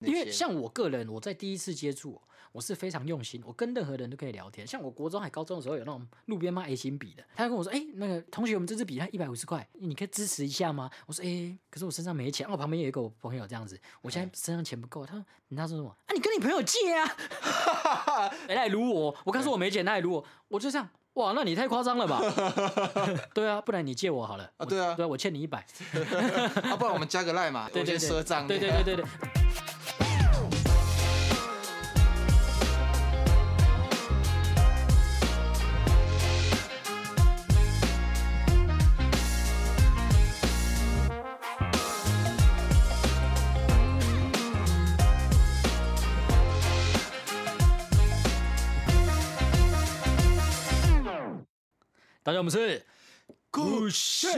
因为像我个人，我在第一次接触，我是非常用心，我跟任何人都可以聊天。像我国中还高中的时候，有那种路边卖 A 型笔的，他就跟我说：“哎、那个同学，我们这支笔它一百五十块，你可以支持一下吗？”我说：“哎、可是我身上没钱。”哦，我旁边有一个我朋友这样子，我现在身上钱不够。他说：“你他说什么？啊，你跟你朋友借啊？”哎，他还撸我，我刚说我没钱，他还撸我，我就这样。哇，那你太夸张了吧？对啊，不然你借我好了。啊对啊我对啊，我欠你一百。啊，不然我们加个赖嘛，对对对，我先赊账。对对对对对。大家好，我们是故事，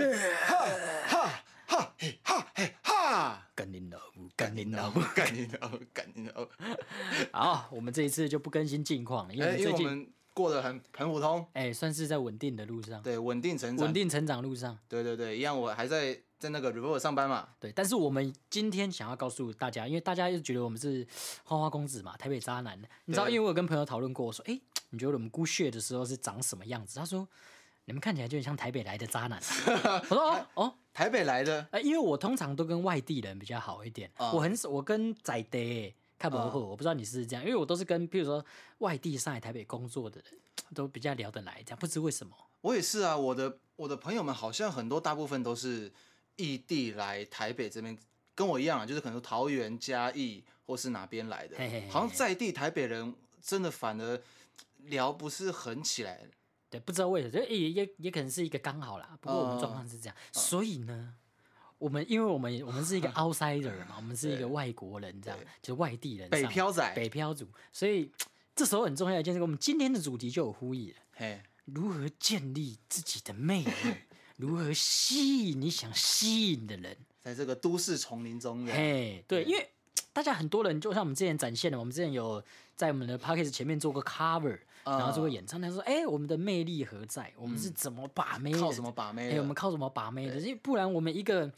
哈哈哈嘿哈嘿哈，干你老母，干你老母。干你老，干你老。好，我们这一次就不更新近况了，因为最近过得很很普通，哎、算是在稳定的路上，对，稳定成长，稳，定成长路上。对对对，一样，我还在在那个 report 上班嘛，对，但是我们今天想要告诉大家，因为大家一直觉得我们是花花公子嘛，台北渣男。你知道，因为我有跟朋友讨论过，我说，哎、你觉得我们孤血的时候是长什么样子？他说，你们看起来就很像台北来的渣男。我说，哦哦，台北来的，呃，因为我通常都跟外地人比较好一点，嗯我很少，我跟仔爹看不合，我不知道你是这样，因为我都是跟，譬如说外地上来台北工作的人，都比较聊得来，这样不知为什么。我也是啊，我的我的朋友们好像很多大部分都是异地来台北这边，跟我一样啊，就是可能桃园、嘉义或是哪边来的嘿嘿嘿，好像在地台北人真的反而聊不是很起来。对，不知道为什么，就也也也可能是一个刚好啦。不过我们嗯状况是这样，所以呢，我们因为我们我们是一个 outsider 嘛，我们是一个外国人，这样对就外地人，北漂仔，北漂族，所以这时候很重要的一件事，我们今天的主题就有呼应了：嘿，如何建立自己的魅力，如何吸引你想吸引的人。在这个都市丛林中的，嘿，对，因为大家很多人，就像我们之前展现的，我们之前有在我们的 p a c k a g e 前面做过 cover，、嗯然后就会演唱，他说：“哎、我们的魅力何在？我们是怎么把妹的？靠什么把妹哎、的？我们靠什么把妹的？因为不然我们一个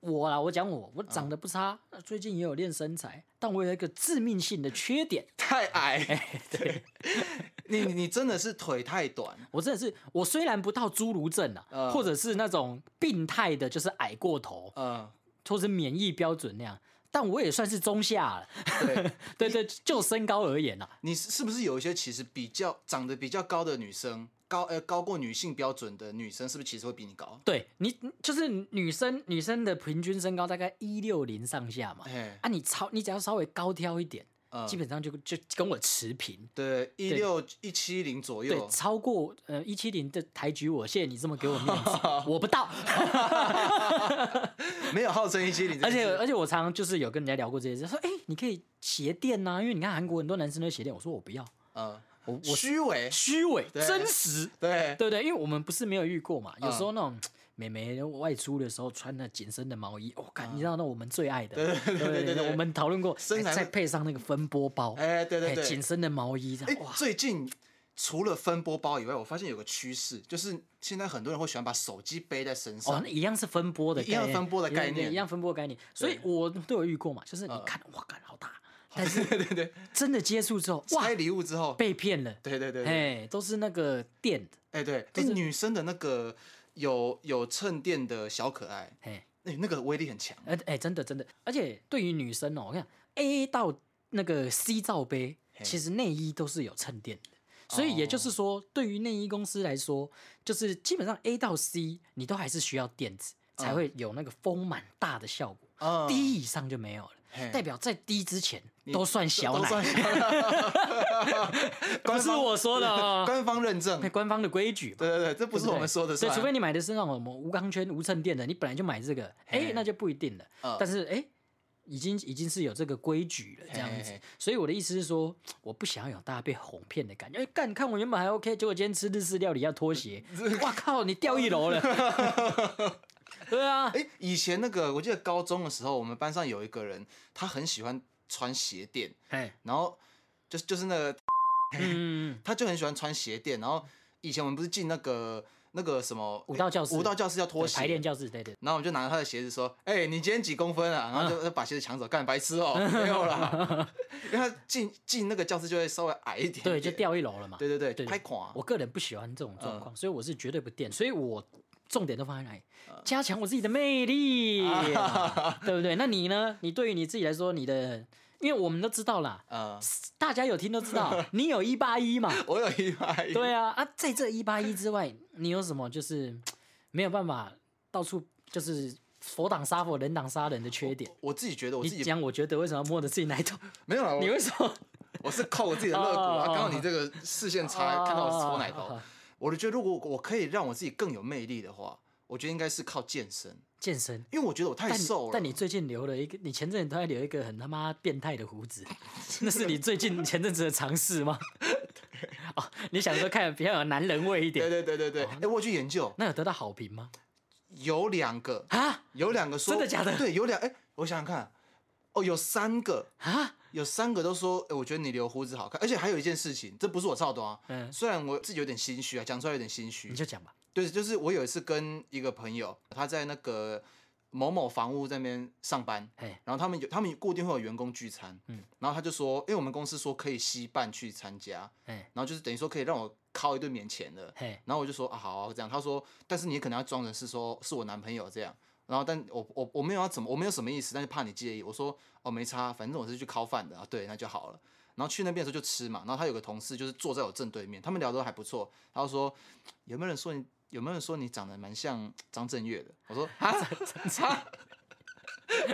我啦，我讲我，我长得不差，最近也有练身材，但我有一个致命性的缺点，太矮，对，你你真的是腿太短，我真的是，我虽然不到侏儒症啊，嗯或者是那种病态的，就是矮过头，嗯，或是免疫标准那样，但我也算是中下了。对，对对，就身高而言啊，你是是不是有一些其实比较长得比较高的女生，高呃高过女性标准的女生，是不是其实会比你高？对你就是女生女生的平均身高大概一六零上下嘛，哎，啊，你超你只要稍微高挑一点，嗯基本上就就跟我持平。对，一六一七零左右对，右，超过呃一七零的抬举我，谢谢你这么给我面子，我不到。没有号称一七零，而且而且我常常就是有跟人家聊过这些事，说哎、你可以鞋垫呐、因为你看韩国很多男生都鞋垫，我说我不要，嗯，我我虚伪，虚伪真实，对，对不对？因为我们不是没有遇过嘛，有嗯时候那种美眉外出的时候穿那紧身的毛衣，我、感你知道那我们最爱的，对对对对对我们讨论过，身材哎再配上那个分波包，哎，对对哎对，紧身的毛衣这哎样，哇，，最近除了分波包以外，我发现有个趋势，就是现在很多人会喜欢把手机背在身上哦，那。一样是分波的概念，一样分波的概念一样分波的概念，所以我都有遇过嘛，就是你嗯看，哇，感好大，但 是对对对，真的接触之后，哇拆，礼物之后，被骗了，对对对对，哎，都是那个垫的，哎对，是女生的那个有有衬垫的小可爱，哎，哎那个威力很强。哎哎，真的真的，而且对于女生哦，我看 A 到那个 C 罩杯，其实内衣都是有衬垫的。所以也就是说，对于内衣公司来说，就是基本上 A 到 C 你都还是需要垫子，才会有那个丰满大的效果。嗯 D 以上就没有了，代表在 D 之前都算小奶，都算小不是我说的哦，官方认证那。官方的规矩嘛。对对对，这不是我们说的所以。除非你买的是那种什么无钢圈、无衬垫的，你本来就买这个，哎、嘿那就不一定了。嗯但是哎、已经已经是有这个规矩了，这样子。嘿嘿嘿。所以我的意思是说，我不想要有大家被哄骗的感觉。哎、干，看我原本还 OK，结果今天吃日式料理要脱鞋，哇靠，你掉一楼了。对啊，哎，以前那个我记得高中的时候，我们班上有一个人，他很喜欢穿鞋垫，哎，然后就就是那个嗯，他就很喜欢穿鞋垫，然后以前我们不是进那个那个什么舞蹈教室舞蹈教室要脱鞋，排练教室，对对，然后我们就拿着他的鞋子说：“哎、你今天几公分啊？”然后就就把鞋子抢走，干白痴哦、没有啦，因为他进进那个教室就会稍微矮一点点对，就。掉一楼了嘛。对对对，对拍垮。我个人不喜欢这种状嗯况，所以我是绝对不垫，所以我重点都放在哪里？嗯加强我自己的魅力，啊对不对？那你呢？你对于你自己来说，你的，因为我们都知道啦，呃，大家有听都知道，你有一八一嘛？我有一八一。对啊，啊，在这一八一之外，你有什么就是 没有办法到处就是佛挡杀佛，人挡杀人的缺点？我自己觉得我你自己讲，我觉得为什么要摸着自己奶头？没有啦，你为什么我是靠我自己的肋骨啊。刚刚好你这个视线差，看到我搓奶头哦。我就觉得如果我可以让我自己更有魅力的话，我觉得应该是靠健身，健身？因为我觉得我太瘦了。但你最近留了一个，你前阵子都在留一个很他妈变态的胡子，那是你最近前阵子的尝试吗？哦，你想说看比较有男人味一点，对对对对对，哎、我有去研究，那有得到好评吗？有两个，啊有两个说真的假的对，有两哎、我想想看，哦，有三个，啊，有三个都说，哎、我觉得你留胡子好看，而且还有一件事情，这不是我操的啊，嗯，虽然我自己有点心虚啊，讲出来有点心虚你，就讲吧。对，就是我有一次跟一个朋友，他在那个某某房屋在那边上班，嘿，然后他们有他们固定会有员工聚餐，嗯然后他就说，因为我们公司说可以吸伴去参加，嘿，然后就是等于说可以让我靠一顿免钱的，嘿，然后我就说啊好啊这样，他说但是你可能要装成是说是我男朋友这样，然后但我我我没有要怎么我没有什么意思，但是怕你介意，我说哦没差，反正我是去靠饭的啊，对，那就好了。然后去那边的时候就吃嘛，然后他有个同事就是坐在我正对面，他们聊得都还不错，他就说有没有人说你有没有人说你长得蛮像张震岳的？我说啊啊，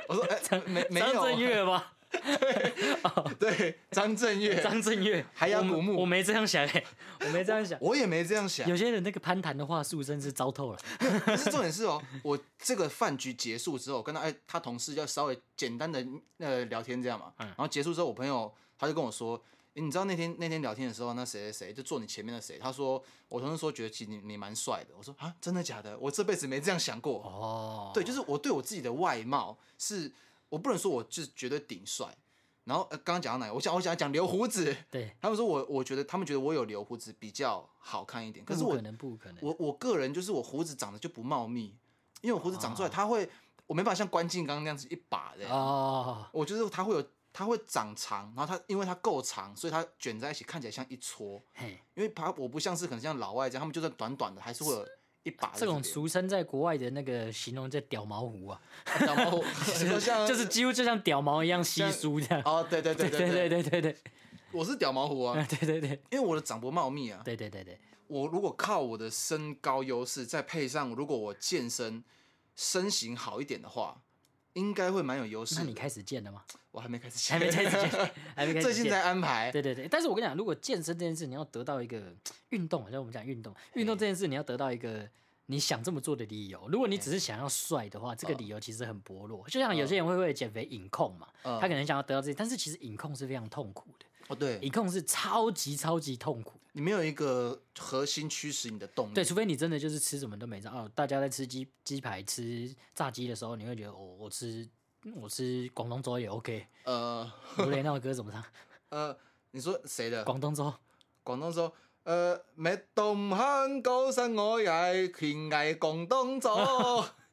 我说哎、没没有张震岳吗？对张震岳，张震岳，海洋古墓我我没这样想哎，我没这样想。我也没这样想，有些人那个攀谈的话术真是糟透了。可是重点是哦，我这个饭局结束之后，跟他哎，他同事要稍微简单的呃聊天这样嘛，嗯然后结束之后，我朋友他就跟我说，诶你知道那天那天聊天的时候，那谁谁谁就坐你前面的谁，他说我同事说觉得其实你你蛮帅的，我说啊真的假的？我这辈子没这样想过。哦，对，就是我对我自己的外貌是，我不能说我就是绝对顶帅。然后呃，刚刚讲到哪？我想我想讲留胡子，对，他们说我我觉得他们觉得我有留胡子比较好看一点，可是我不可能，不可能。我我个人就是我胡子长得就不茂密，因为我胡子长出来，哦它会，我没办法像关敬刚那样子一把的，哦，我就是它会有，它会长长，然后它因为它够长，所以它卷在一起看起来像一撮，嘿，因为它我不像是可能像老外这样，他们就算短短的还是会有一把在这种俗称在国外的那个形容叫屌毛胡啊，然后就像就是几乎就像屌毛一样稀疏这样。哦，对对对对对对，对对对。我是屌毛胡啊，对对对。因为我的长不茂密啊，对对对对，我如果靠我的身高优势，再配上如果我健身身形好一点的话，应该会蛮有优势的。那你开始健了吗？我还没开始，还没开始健，还没开 始最近。在安排。对对对，但是我跟你讲，如果健身这件事，你要得到一个运动，像我们讲运动，运动这件事，你要得到一个你想这么做的理由。如果你只是想要帅的话，这个理由其实很薄弱。就像有些人会为了减肥隐控嘛，嗯他可能想要得到这些，但是其实隐控是非常痛苦的，哦，对，一控是超级超级痛苦。你没有一个核心驱使你的动力。对，除非你真的就是吃什么都没差哦。大家在吃鸡鸡排、吃炸鸡的时候，你会觉得哦，我吃我吃广东粥也 OK。呃吴雷那首歌怎么唱？呃，你说谁的？广东粥。广东粥。呃，麦东香高山我也偏爱广东粥。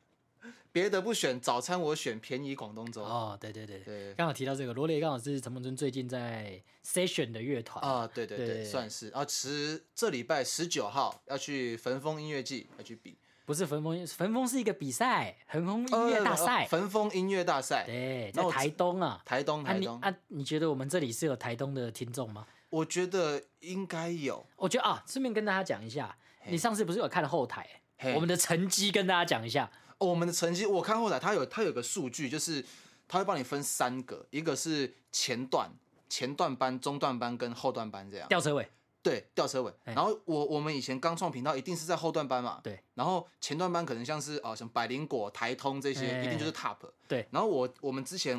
别的不选，早餐我选便宜广东粥。哦，对对对对，对刚好提到这个，罗雷刚好是陈梦尊最近在 Session 的乐团啊，对对对，算是啊。十这礼拜十九号要去焚风音乐季要去比不是焚风，焚风是一个比赛，焚风音乐大呃赛。焚风音乐大赛，对，在台东啊。台东啊台东，你啊，你觉得我们这里是有台东的听众吗？我觉得应该有。我觉得啊，顺便跟大家讲一下，你上次不是有看后台，嘿我们的成绩跟大家讲一下。哦我们的成绩，我看后台它有它有个数据，就是它会帮你分三个，一个是前段、前段班、中段班跟后段班这样。吊车尾，对，吊车尾。嘿然后我我们以前刚创频道，一定是在后段班嘛。对。然后前段班可能像是哦，像百灵果、台通这些，嘿一定就是 top。对。然后我我们之前，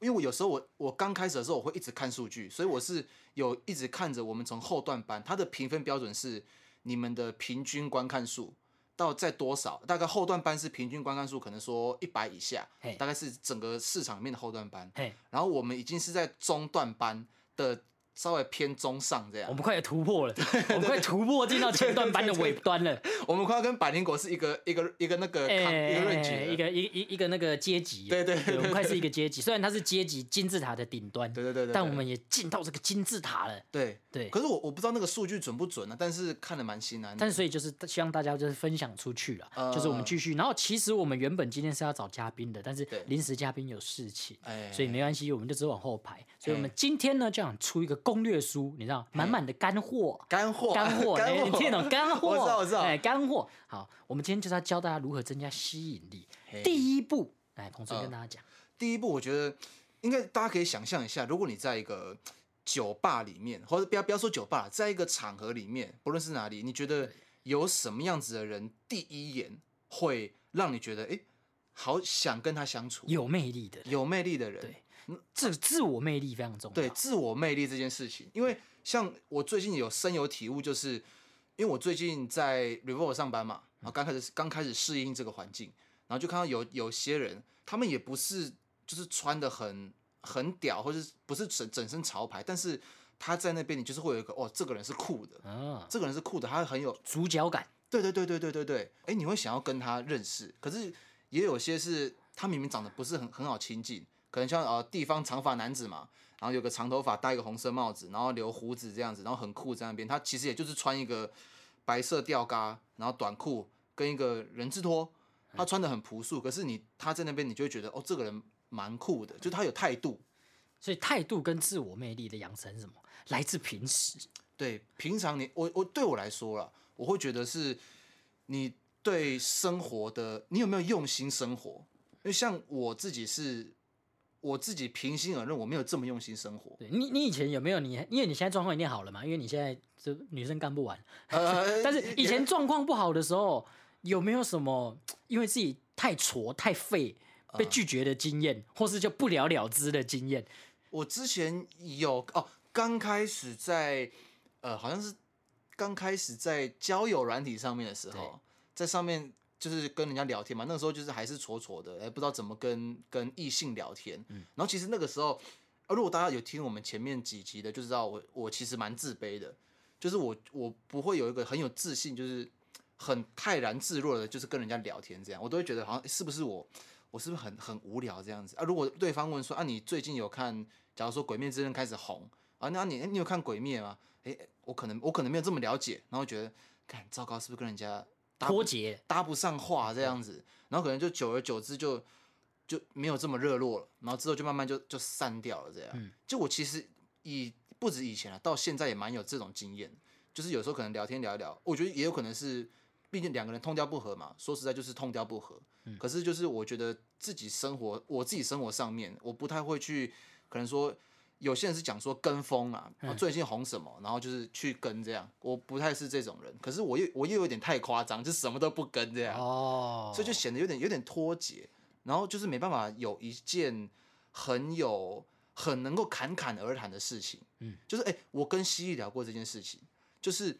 因为我有时候我我刚开始的时候，我会一直看数据，所以我是有一直看着我们从后段班，它的评分标准是你们的平均观看数。到在多少？大概后段班是平均观看数，可能说一百以下，大概是整个市场里面的后段班。然后我们已经是在中段班的稍微偏中上这样。我们快要突破了，我们快突破进到前段班的尾端了。我们快要跟百灵果是一个一个一个那个康一个论哎，据一个一一一个那个阶级，对对对我们快是一个阶级。虽然它是阶级金字塔的顶端，对对对对，对但我们也进到这个金字塔了。对。对，可是我我不知道那个数据准不准呢，但是看得蛮心安的。但是所以就是希望大家就是分享出去了，呃就是我们继续。然后其实我们原本今天是要找嘉宾的，但是临时嘉宾有事情，哎，所以没关系，我们就只往后排。所以我们哎今天呢就想出一个攻略书，你知道，满满的干货。干货。干货，干货。你听得懂干货？我知道我知道。哎，干货。好，我们今天就是要教大家如何增加吸引力。第一步，来，彭顺嗯。跟大家讲，第一步，我觉得应该大家可以想象一下，如果你在一个酒吧里面，或者不要不要说酒吧，在一个场合里面，不论是哪里，你觉得有什么样子的人，第一眼会让你觉得，哎，好想跟他相处，有魅力的人，有魅力的人，对自自我魅力非常重要。对自我魅力这件事情，因为像我最近有深有体悟，就是因为我最近在 Revolve 上班嘛，然后刚开始刚开始适应这个环境，然后就看到有有些人，他们也不是就是穿的很很屌，或者是不是整整身潮牌，但是他在那边你就是会有一个哦，这个人是酷的，啊，这个人是酷的，他很有主角感。对对对对对对对，哎，你会想要跟他认识，可是也有些是他明明长得不是很很好亲近，可能像呃地方长发男子嘛，然后有个长头发，戴一个红色帽子，然后留胡子这样子，然后很酷在那边，他其实也就是穿一个白色吊嘎，然后短裤跟一个人字拖，他穿的很朴素，可是你他在那边你就会觉得哦，这个人蛮酷的，就他有态度。所以态度跟自我魅力的养成是什么？来自平时。对，平常你我我对我来说了，我会觉得是你对生活的，你有没有用心生活？因为像我自己是，我自己平心而论，我没有这么用心生活。对你，你以前有没有你？因为你现在状况一定好了嘛，因为你现在这女生干不完。呃，但是以前状况不好的时候，有没有什么因为自己太挫太废被拒绝的经验，或是就不了了之的经验？我之前有哦，刚开始在呃，好像是刚开始在交友软体上面的时候，在上面就是跟人家聊天嘛，那个时候就是还是挫挫的，哎，不知道怎么跟跟异性聊天。嗯然后其实那个时候，啊如果大家有听我们前面几集的，就知道我我其实蛮自卑的，就是我我不会有一个很有自信，就是很泰然自若的，就是跟人家聊天这样，我都会觉得好像诶是不是我我是不是很很无聊这样子啊？如果对方问说啊，你最近有看，假如说《鬼灭之刃》开始红啊，那你你有看《鬼灭》吗？诶，我可能我可能没有这么了解，然后觉得，看糟糕，是不是跟人家脱节，搭不上话这样子，然后可能就久而久之就就没有这么热络了，然后之后就慢慢就就散掉了这样。嗯就我其实以不止以前啊，到现在也蛮有这种经验，就是有时候可能聊天聊一聊，我觉得也有可能是，毕竟两个人通调不合嘛，说实在就是通调不合。嗯可是就是我觉得自己生活，我自己生活上面，我不太会去，可能说。有些人是讲说跟风啊，啊最近红什么，然后就是去跟这样，我不太是这种人。可是我又我又有点太夸张，就什么都不跟这样。哦，所以就显得有点有点脱节，然后就是没办法有一件很有很能够侃侃而谈的事情。嗯，就是哎、我跟蜥蜴聊过这件事情，就是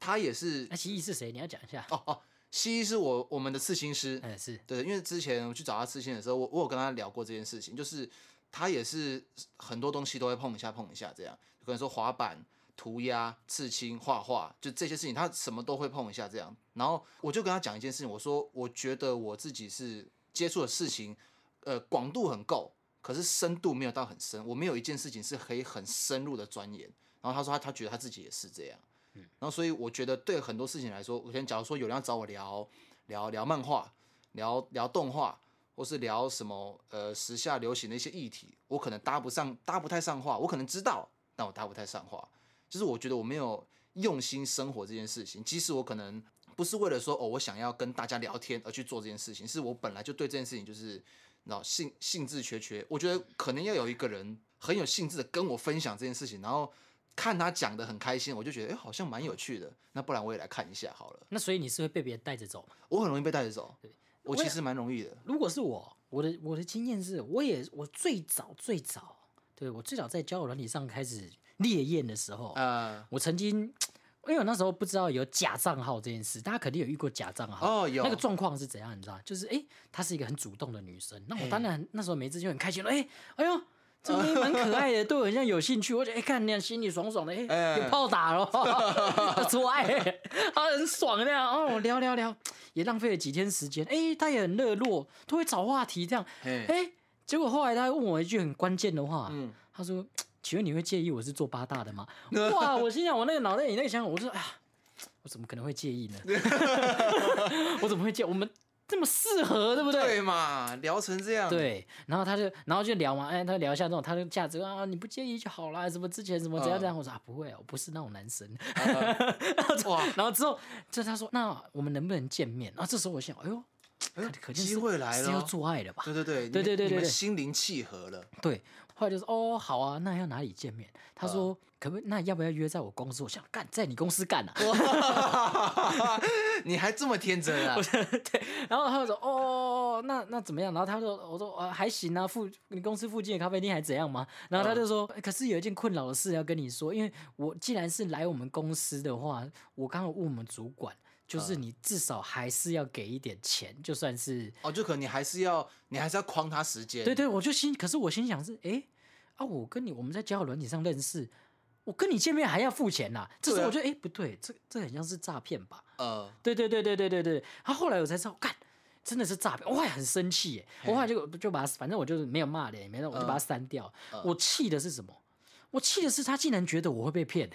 他也是那蜥蜴是谁？你要讲一下。哦哦，蜥蜴是我我们的刺青师，嗯，是对，因为之前我去找他刺青的时候，我我有跟他聊过这件事情，就是他也是很多东西都会碰一下碰一下这样，可能说滑板、涂鸦、刺青、画画，就这些事情他什么都会碰一下这样。然后我就跟他讲一件事情，我说我觉得我自己是接触的事情，呃，广度很够，可是深度没有到很深，我没有一件事情是可以很深入的钻研。然后他说他他觉得他自己也是这样，嗯然后所以我觉得对很多事情来说，我先假如说有人要找我聊聊聊漫画，聊聊动画，或是聊什么呃时下流行的一些议题，我可能搭不上搭不太上话，我可能知道，但我搭不太上话。就是我觉得我没有用心生活这件事情，即使我可能不是为了说哦我想要跟大家聊天而去做这件事情，是我本来就对这件事情就是你知道兴兴致缺缺。我觉得可能要有一个人很有兴致的跟我分享这件事情，然后看他讲的很开心，我就觉得哎、好像蛮有趣的。那不然我也来看一下好了。那所以你是会被别人带着走吗？我很容易被带着走，我我其实蛮容易的。如果是我，我的我的经验是，我也我最早最早，对我最早在交友软体上开始烈焰的时候，呃，我曾经，因为我那时候不知道有假账号这件事，大家肯定有遇过假账号。哦，有那个状况是怎样？你知道吗？就是哎、诶她是一个很主动的女生，那我当然那时候没自信就很开心了，哎、哎呦，这妹蛮可爱的，对我很像有兴趣。我觉得哎，看那样心里爽爽的，哎，哎有炮打了，做爱，他很爽那样哦，聊聊聊，也浪费了几天时间。哎，他也很热络，都会找话题这样。嘿，哎，结果后来他还问我一句很关键的话，嗯，他说：“请问你会介意我是做八大的吗？”哇，我心想，我那个脑袋里那个想法，我说：“哎呀，我怎么可能会介意呢？我怎么会介？我们这么适合，对不对？”对嘛，聊成这样，，对，然后他就，然后就聊嘛，哎，他聊一下这种他的价值啊，你不介意就好啦，什么之前什么怎样怎样，我说啊不会啊，我不是那种男生。哇，然后之后，这他说那我们能不能见面？然后这时候我想，哎呦，哎呦可机会来是要了，做爱的吧？对对对，对对对对你们心灵契合了，对，后来就说哦好啊，那要哪里见面？他说、可不？那要不要约在我公司？我想干在你公司干啊。你还这么天真啊？对，然后他就说哦那那怎么样？然后他说我说呃还行啊，附你公司附近的咖啡店还怎样吗？然后他就说、欸可是有一件困扰的事要跟你说，因为我既然是来我们公司的话，我刚刚问我们主管。就是你至少还是要给一点钱，就算是哦，就可能你还是要，你还是要框他时间，对对，我就心，可是我心想是，哎、啊，我跟你我们在交友软体上认识，我跟你见面还要付钱呐、这时候我觉得，哎、不对，这这很像是诈骗吧？呃，对对对对对对对。他后来我才知道，干，真的是诈骗，我还很生气耶。我后来就就把他，反正我就是没有骂脸，没有，我就把他删掉。嗯我气的是什么？我气的是他竟然觉得我会被骗，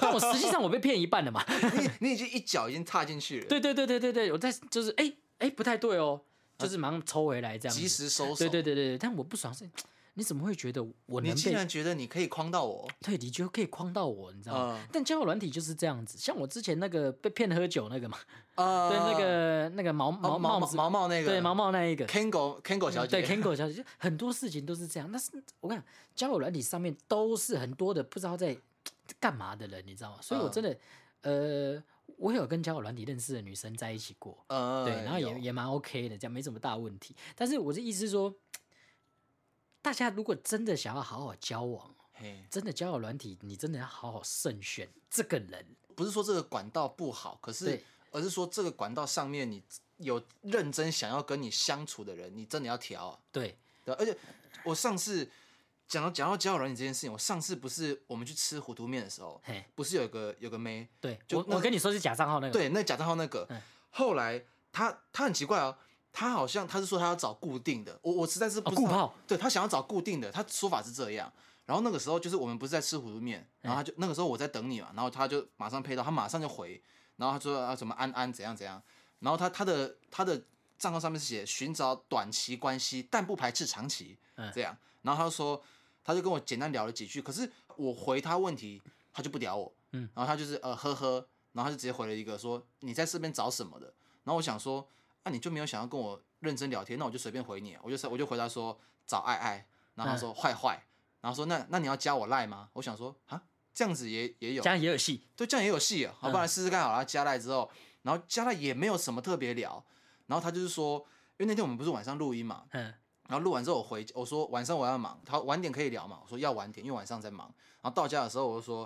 但我实际上我被骗一半了嘛。你你已经一脚已经踏进去了，对对对对对对，我在就是哎哎、不太对哦，就是马上抽回来这样子。及时收手，对对对对对，但我不爽是，你怎么会觉得我你能被？竟然觉得你可以框到我，对，你就可以框到我，你知道吗？嗯但交友软体就是这样子，像我之前那个被骗喝酒那个嘛，呃，对，那个那个毛哦毛毛，毛毛那个，对毛毛那一个，Kango Kango 小姐，对 Kango 小姐，就很多事情都是这样。但是我跟你讲，交友软体上面都是很多的不知道在干嘛的人，你知道吗？所以我嗯真的，呃，我有跟交友软体认识的女生在一起过，呃，对，然后也也蛮 OK 的，这样没什么大问题。但是我的意思是说，大家如果真的想要好好交往，嘿，真的交友软体，你真的要好好慎选这个人。不是说这个管道不好，可是对而是说这个管道上面你有认真想要跟你相处的人，你真的要调啊。对，对，而且我上次讲到讲到交友软体这件事情，我上次不是我们去吃糊涂面的时候，嘿，不是有个有个妹，对就那我我跟你说是假账号那个，对，那假账号那个嗯，后来他他很奇怪哦，他好像他是说他要找固定的，我我实在是不知道，哦固炮。对他想要找固定的，他说法是这样。然后那个时候就是我们不是在吃糊涂面，然后他就那个时候我在等你嘛，然后他就马上配到，他马上就回，然后他说啊什么安安怎样怎样，然后他他的他的账号上面是写寻找短期关系，但不排斥长期，嗯这样，然后他就说他就跟我简单聊了几句，可是我回他问题他就不屌我，嗯，然后他就是呃呵呵，然后他就直接回了一个说你在这边找什么的，然后我想说啊你就没有想要跟我认真聊天，那我就随便回你，我就我就回答说找爱爱，然后他说坏坏，然后说那那你要加我赖吗？我想说啊这样子也也有，这样也有戏。对，这样也有戏啊，好，不然试试看好了。加赖之后，然后加赖也没有什么特别聊，然后他就是说，因为那天我们不是晚上录音嘛，嗯，然后录完之后我回我说晚上我要忙，他晚点可以聊嘛，我说要晚点，因为晚上在忙。然后到家的时候我就说，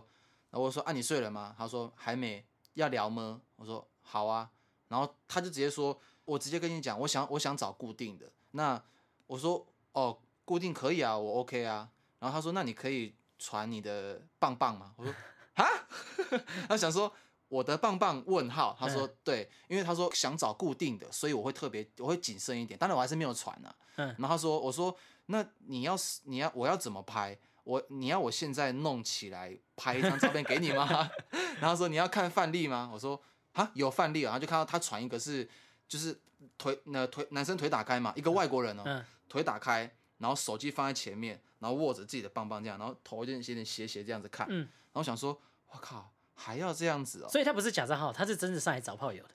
然后我就说啊你睡了吗？他说还没，要聊吗？我说好啊，然后他就直接说，我直接跟你讲，我想我想找固定的。那我说哦固定可以啊，我 OK 啊。然后他说那你可以传你的棒棒吗？我说啊，他想说。我的棒棒？问号，他说对，因为他说想找固定的，所以我会特别我会谨慎一点。当然我还是没有传啊。嗯然后他说，我说那你要是你要我要怎么拍？我你要我现在弄起来拍一张照片给你吗？然后说你要看范例吗？我说啊有范例啊，然后就看到他传一个是就是腿那腿男生腿打开嘛，一个外国人哦，嗯腿打开，然后手机放在前面，然后握着自己的棒棒这样，然后头有点有点斜斜这样子看，嗯然后想说我靠还要这样子哦，所以他不是假账号，他是真的上来找炮友的。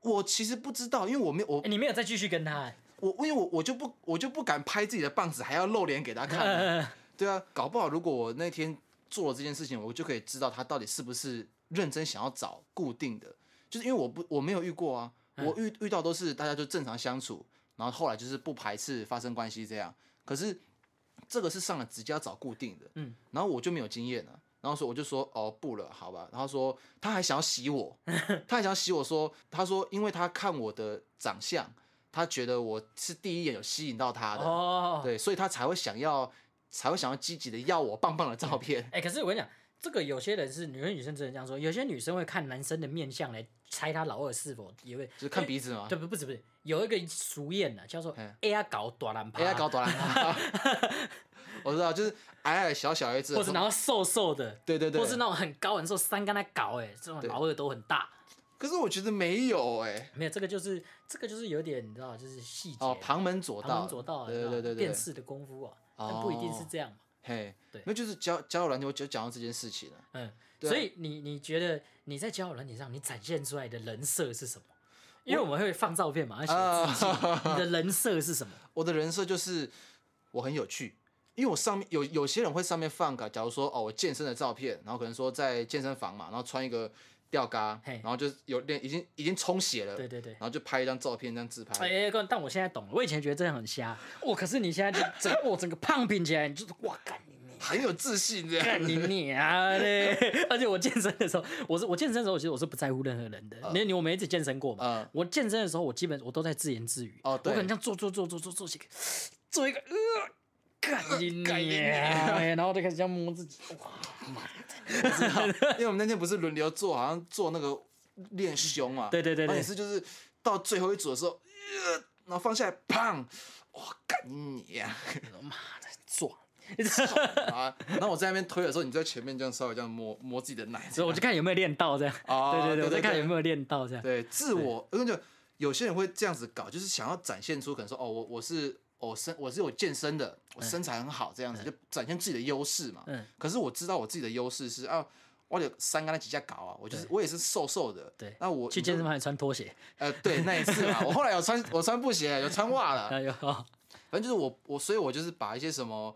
我其实不知道，因为我没有你没有再继续跟他哎。我因为我我就不我就不敢拍自己的棒子，还要露脸给他看 对啊，搞不好如果我那天做了这件事情，我就可以知道他到底是不是认真想要找固定的。就是因为我不我没有遇过啊，嗯我遇遇到都是大家就正常相处，然后后来就是不排斥发生关系这样。可是这个是上来直接要找固定的，嗯，然后我就没有经验了。然后说我就说哦不了，好吧。然后说他还想要洗我，他还想要洗我说，他说因为他看我的长相，他觉得我是第一眼有吸引到他的，哦，对，所以他才会想要才会想要积极的要我棒棒的照片。哎、可是我跟你讲，这个有些人是女生女生只能这样说，有些女生会看男生的面相来猜他老二是否有个，就是 看鼻子嘛。对不不是不是，有一个俗谚呢，叫做嗯 “A 呀搞短蓝趴。”，，AI 搞短蓝，我知道，就是矮矮小小一只，或者然后瘦瘦的，对对对，或是那种很高很瘦三跟他搞，哎，这种老二都很大。可是我觉得没有哎、没有，这个就是这个就是有点你知道，就是细节。哦，旁门左道，旁门左道啊，对对对对对，辨识的功夫啊，但不一定是这样嘛。嘿，对那就是交交友软件，我就讲到这件事情了。嗯，所以你你觉得你在交友软体上你展现出来的人设是什么？因为我们会放照片嘛，要写字记，你的人设是什么？我的人设就是我很有趣，因为我上面有有些人会上面放个，假如说哦我健身的照片，然后可能说在健身房嘛，然后穿一个吊嘎，嘿然后就有练已经已经充血了，对对对然。后就拍一张照片这样自拍。哎、但但我现在懂了，我以前觉得这样很瞎，哦，可是你现在就整我整个胖平起来，你就是哇，干你你很有自信这样干你娘嘞！而且我健身的时候，我是我健身的时候，其实我是不在乎任何人的。你你我们一直健身过嘛？嗯我健身的时候，我基本我都在自言自语。哦对我可能这样做做做做做做几个，做一个呃，干你娘！然后就开始这样摸自己，哇妈，因为我们那天不是轮流做，好像做那个练胸嘛，对对对对也是就是到最后一组的时候，呃，然后放下来，砰，哇，干你呀！妈的爽！啊，然后我在那边推的时候，你在前面这样稍微这样摸摸自己的奶，所以我就看有没有练到这样。哦 对对对，我在看有没有练到这样。对自我，因为就有些人会这样子搞，就是想要展现出可能说哦，我我是我身我是有健身的，我身材很好这样子，就展现自己的优势嘛。嗯可是我知道我自己的优势是啊，我有三杆那几下搞啊，我就是我也是瘦瘦的。对那我去健身房还穿拖鞋，呃，对那一次嘛，我后来有穿我穿布鞋，有穿袜了，哎呦，哦反正就是我我，所以我就是把一些什么。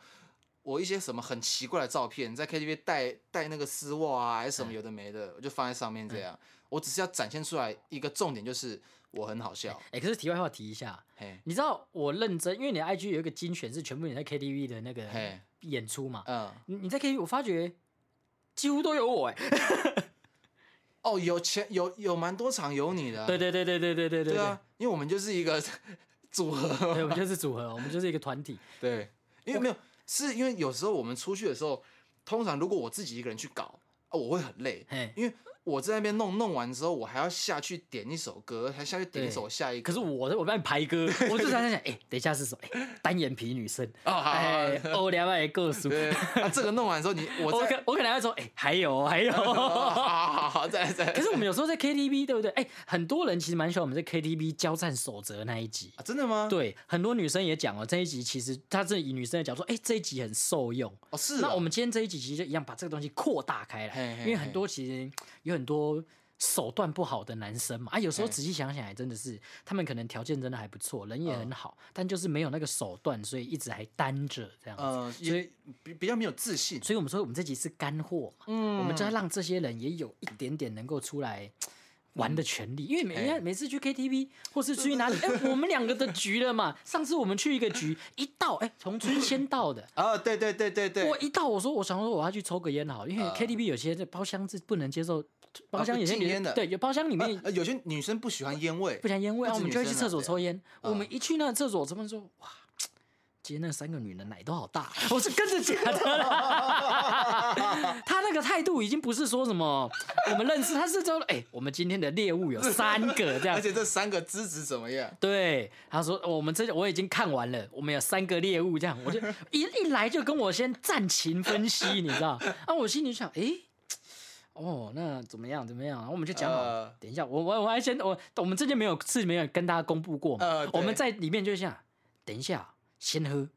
我一些什么很奇怪的照片，在 KTV 带带那个丝袜啊，还是什么有的没的，我就放在上面这样。我只是要展现出来一个重点，就是我很好笑。哎，可是题外话提一下，嘿，你知道我认真，因为你的 IG 有一个精选是全部你在 KTV 的那个，演出嘛，嗯，你你在 KTV 我发觉几乎都有我哎，哦，有前有有蛮多场有你的啊、对对对对对对对对对啊，因为我们就是一个 组合，对，我们就是组合，我们就是一个团体，对，因为没有，是因为有时候我们出去的时候，通常如果我自己一个人去搞，啊，我会很累，因为我在那边弄弄完之后，我还要下去点一首歌，还下去点一首下一个。可是我我帮你排歌，我就在想，哎，等一下是什么？哎，单眼皮女生，哦，好欧两百个数，对，啊，这个弄完之后你，我我再，可我可能会说，哎，还有还有。好好好好，再来再来。可是我们有时候在 KTV，对不对？哎、很多人其实蛮喜欢我们在 KTV 交战守则那一集。啊，真的吗？对，很多女生也讲了这一集，其实她是以女生的角度说，哎、这一集很受用。哦，是哦。那我们今天这一集其实就一样，把这个东西扩大开来，嘿嘿因为很多其实有很多手段不好的男生嘛，啊，有时候仔细想想，还真的是他们可能条件真的还不错，人也嗯很好，但就是没有那个手段，所以一直还单着这样子。呃，也比比较没有自信。所以我们说我们这集是干货嘛，嗯我们就要让这些人也有一点点能够出来玩的权利，因为每每次去 KTV 或是去哪里，哎、我们两个的局了嘛。上次我们去一个局，一到哎，从春先到的。啊，对对对对对，我一到，我说我想说我要去抽个烟好，因为呃 KTV 有些这包厢是不能接受，包厢不有些女的对有包厢里面呃有些女生不喜欢烟味不，喜欢烟味，啊，我们就会去厕所抽烟。嗯我们一去那个厕所，他们说哇。今天那三个女人奶都好大，我是跟着假的。他那个态度已经不是说什么我们认识，他是说哎、我们今天的猎物有三个这样而。且这三个资质怎么样？对，他说哦我们这我已经看完了，我们有三个猎物这样，我就 一一来就跟我先战情分析，你知道？啊，我心里想，哎、哦，那怎么样？怎么样？然后我们就讲好，呃等一下，我我我还先我我们之前没有是没有跟大家公布过嘛？呃我们在里面就想，等一下先喝，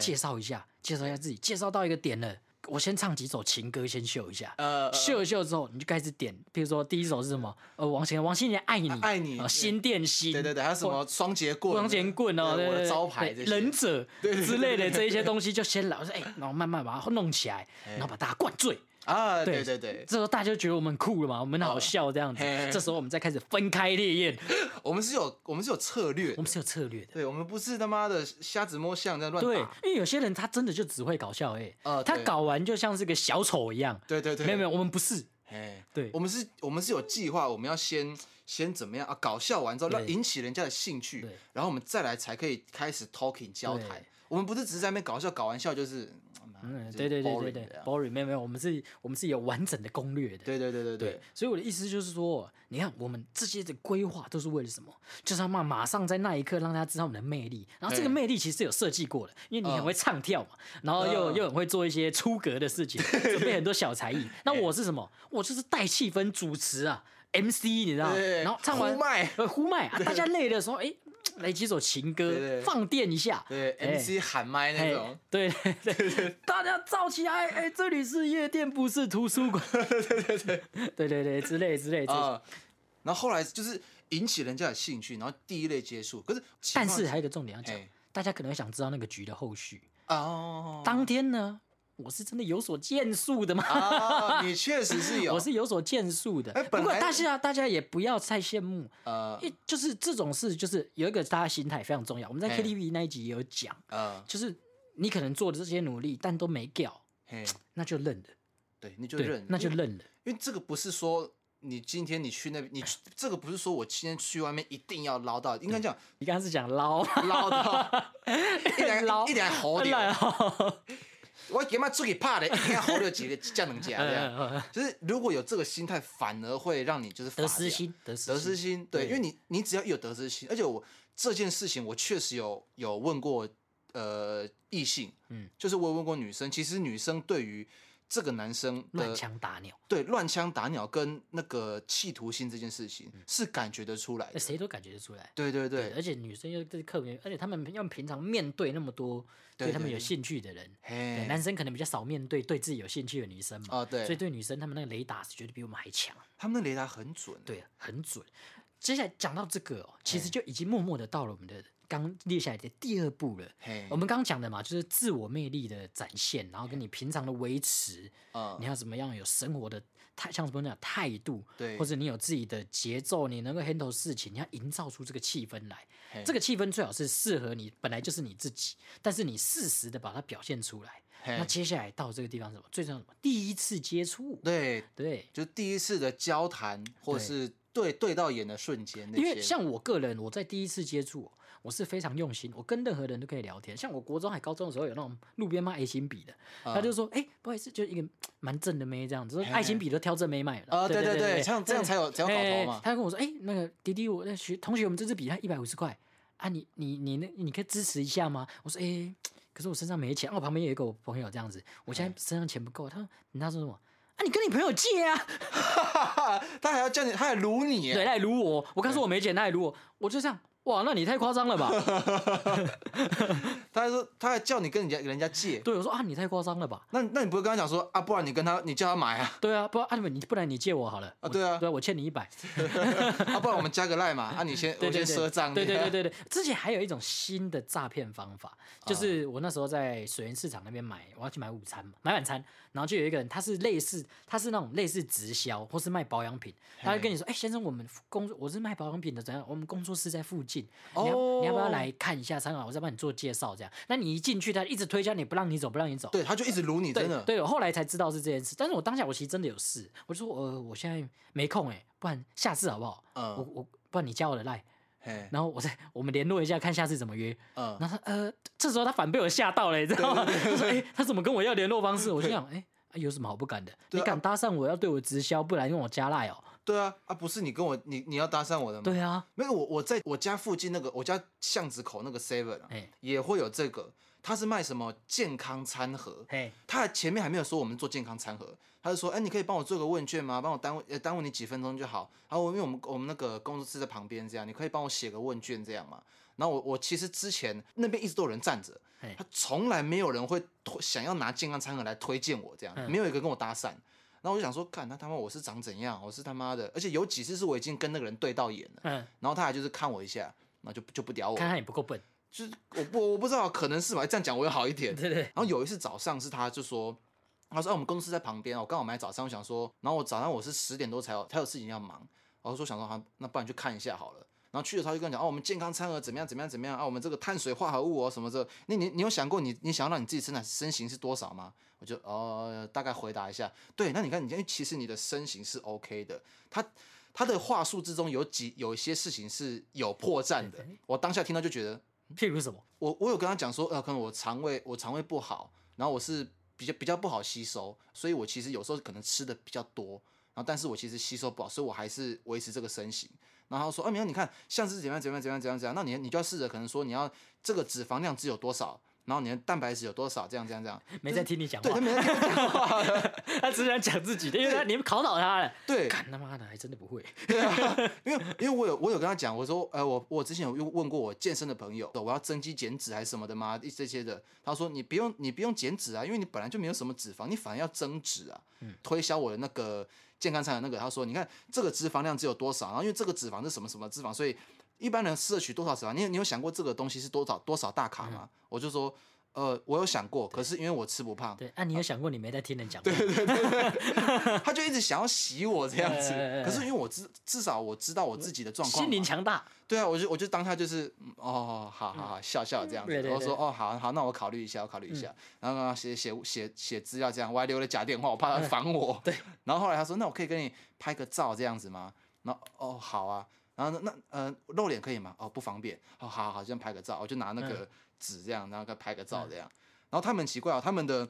介绍一下，介绍一下自己，介绍到一个点了，我先唱几首情歌，先秀一下。呃，秀一秀之后，你就开始点，比如说第一首是什么？呃，王心王心凌爱你，呃爱你对心电心，对对对，还有什么双节棍、双节棍哦，我的招牌忍者之类的这一些东西就先来，我说哎，然后慢慢把它弄起来，哎然后把大家灌醉。啊，对对对对，这时候大家就觉得我们酷了嘛，我们好笑这样子嘿。这时候我们再开始分开烈焰，我们是有我们是有策略，我们是有策略的。对我们不是他妈的瞎子摸象在乱对打，，因为有些人他真的就只会搞笑哎，他呃他搞完就像是个小丑一样。对对对，没有没有，我们不是。哎，对我们是，我们是有计划，我们要先先怎么样啊？搞笑完之后，让引起人家的兴趣对，然后我们再来才可以开始 talking 交谈。我们不是只是在那边搞笑，搞玩笑就是啊。嗯，就是对对对对对，boring 没有没有，我们是我们是有完整的攻略的。对对对对对对，，所以我的意思就是说，你看我们这些的规划都是为了什么？就是要马马上在那一刻让大家知道我们的魅力，然后这个魅力其实是有设计过的，因为你很嗯会唱跳嘛，然后又嗯又很会做一些出格的事情，准备很多小才艺。那我是什么？我就是带气氛主持啊，MC，你知道然后唱完呼麦呃呼麦啊，大家累的时候，哎，来几首情歌放电一下。对哎 MC 喊麦那嘿种，对对对，大家燥起来！哎、这里是夜店，不是图书馆。对对对对，对对对，之类之类之类。啊，然后后来就是引起人家的兴趣，然后第一类接触，可是但是还有一个重点要讲哎，大家可能会想知道那个局的后续。哦，当天呢，我是真的有所建树的嘛，啊，你确实是有，我是有所建树的。不过大家大家也不要太羡慕，呃。因为就是这种事，就是有一个大家心态非常重要。我们在 KTV 那一集也有讲，呃，就是你可能做的这些努力，但都没掉，嘿，那就认了，对，你就认，，那就认了。因为这个不是说。你今天你去那边，你去这个不是说我今天去外面一定要捞到，应该讲 你刚刚是讲捞，捞到。一点捞。一点好点，捞我今麦出去怕的，一天好了几个这能加这样。嗯就是如果有这个心态，反而会让你就是得失心，得失得失心，对，对。因为你你只要有得失心，而且我这件事情我确实有有问过呃异性，嗯，就是我有问过女生，其实女生对于这个男生乱的枪打鸟，对乱枪打鸟跟那个企图心这件事情嗯。是感觉得出来的，谁都感觉得出来。对对对，而且女生又对客人，而且他们要平常面对那么多对对他们有兴趣的人，男生可能比较少面对对自己有兴趣的女生嘛，哦对。所以对女生他们那个雷达是绝对比我们还强，他们的雷达很准，对，很准。接下来讲到这个哦，其实就已经默默的到了我们的刚列下来的第二步了。我们刚刚讲的嘛，就是自我魅力的展现，然后跟你平常的维持，嗯你要怎么样有生活的态，像什么讲态度，对或者你有自己的节奏，你能够 handle 事情，你要营造出这个气氛来。嘿这个气氛最好是适合你，本来就是你自己，但是你适时的把它表现出来。那接下来到这个地方什么？最重要什么？第一次接触，对，对，就第一次的交谈或是对对到眼的瞬间，因为像我个人，我在第一次接触，我是非常用心，我跟任何人都可以聊天。像我国中还高中的时候，有那种路边卖爱心笔的，嗯他就说：“哎、不好意思，就一个蛮正的妹这样子，说嘿爱心笔都挑正妹卖的。”啊，对对对，对，这样这样才有才有搞哎头嘛。他就跟我说：“哎、那个弟弟，我那学同学，我们这支笔它一百五十块啊，你你你那你可以支持一下吗？”我说：“哎、可是我身上没钱。啊”我旁边有一个我朋友这样子，我现在身上钱不够。他说：“你他说什么？啊，你跟你朋友借啊？他还要叫你，他还撸你耶，对，他还撸我。我刚说我没钱，他还撸我。我就这样，哇，那你太夸张了吧？他还说他还叫你跟人家人家借，对，我说啊，你太夸张了吧？那那你不会跟他讲说啊，不然你跟他你叫他买啊，对啊，不然啊，你你不然你借我好了。啊对啊对啊，我欠你一百。啊，不然我们加个赖嘛，啊，你先我先赊账，对对对对对，之前还有一种新的诈骗方法，就是我那时候在水源市场那边买，我要去买午餐嘛，买晚餐，然后就有一个人，他是类似，他是那种类似直销或是卖保养品，他就跟你说，哎、先生，我们工作我是卖保养品的，怎样？我们工作室在附近，你要、你要不要哦来看一下参考？我再帮你做介绍，这样。那你一进去，他一直推销你，不让你走，不让你走。对，他就一直撸你，真的，对，我后来才知道是这件事，但是我当下我其实真的有事，我就说呃我现在没空哎、不然下次好不好？我嗯，我我不然你加我的赖，嘿，然后我再我们联络一下，看下次怎么约。嗯，然后他呃，这时候他反被我吓到了，你知道吗？他说哎、他怎么跟我要联络方式？我就想 哎、啊有什么好不敢的？啊你敢搭讪我要对我直销，不然用我加赖哦。对啊，啊，不是你跟我你你要搭讪我的吗？对啊，没有，我我在我家附近那个我家巷子口那个 Seven 啊，哎也会有这个，他是卖什么健康餐盒，嘿，他前面还没有说我们做健康餐盒，他就说，哎、你可以帮我做个问卷吗？帮我耽误呃耽误你几分钟就好。然后我因为我们我们那个工作室在旁边，这样你可以帮我写个问卷这样嘛？然后我我其实之前那边一直都有人站着嘿，他从来没有人会推想要拿健康餐盒来推荐我这样，嗯没有一个跟我搭讪。然后我就想说，看他他妈我是长怎样？我是他妈的，而且有几次是我已经跟那个人对到眼了，嗯，然后他还就是看我一下，然后就就不屌我，看他也不够笨，就是我不我不知道，可能是吧，这样讲我会好一点。对对，然后有一次早上是他就说，他说、啊、我们公司在旁边，我刚好买早餐，我想说，然后我早上我是十点多才有才有事情要忙，然后说想说好，那不然去看一下好了。然后去的时候他就跟你讲，哦，我们健康餐盒怎么样怎么样怎么样啊，我们这个碳水化合物哦什么这，那你你有想过你你想要让你自己身材身形是多少吗？我就哦大概回答一下，对，那你看你因为其实你的身形是 OK 的，他他的话术之中有几有一些事情是有破绽的，我当下听到就觉得。譬如什么？我我有跟他讲说，呃，可能我肠胃我肠胃不好，然后我是比较比较不好吸收，所以我其实有时候可能吃的比较多，然后但是我其实吸收不好，所以我还是维持这个身形。然后他说，啊，没有，你看像是怎么样怎么样怎么样怎么样怎样，那你你就要试着可能说你要这个脂肪量只有多少，然后你的蛋白质有多少，这样这样这样。没在听你讲对，话他，没在听我讲话。他只想讲自己的，因为他你们考倒他了。对，干他妈的，还真的不会。对啊，因为因为我有我有跟他讲，我说，呃，我我之前有问过我健身的朋友，我要增肌减脂还是什么的吗？这些的，他说你不用你不用减脂啊，因为你本来就没有什么脂肪，你反而要增脂啊。推销我的那个健康餐的那个，他说，你看这个脂肪量只有多少，然后因为这个脂肪是什么什么脂肪，所以一般人摄取多少脂肪？你有你有想过这个东西是多少多少大卡吗？我就说，呃，我有想过，可是因为我吃不胖，对，啊，你有想过你没在听人讲 对对对？他就一直想要洗我这样子。可是因为我至至少我知道我自己的状况嘛，心灵强大，对啊，我就我就当他就是嗯哦，好好好，笑笑这样子。我说哦，好好，那我考虑一下，我考虑一下。然后写写写写资料这样，我还留了假电话，我怕他烦我。对。然后后来他说，那我可以跟你拍个照这样子吗？然后哦好啊，然后那那呃露脸可以吗？哦不方便。哦好好好，这样拍个照，我就拿那个纸这样，然后跟他拍个照这样。然后他们很奇怪哦，他们的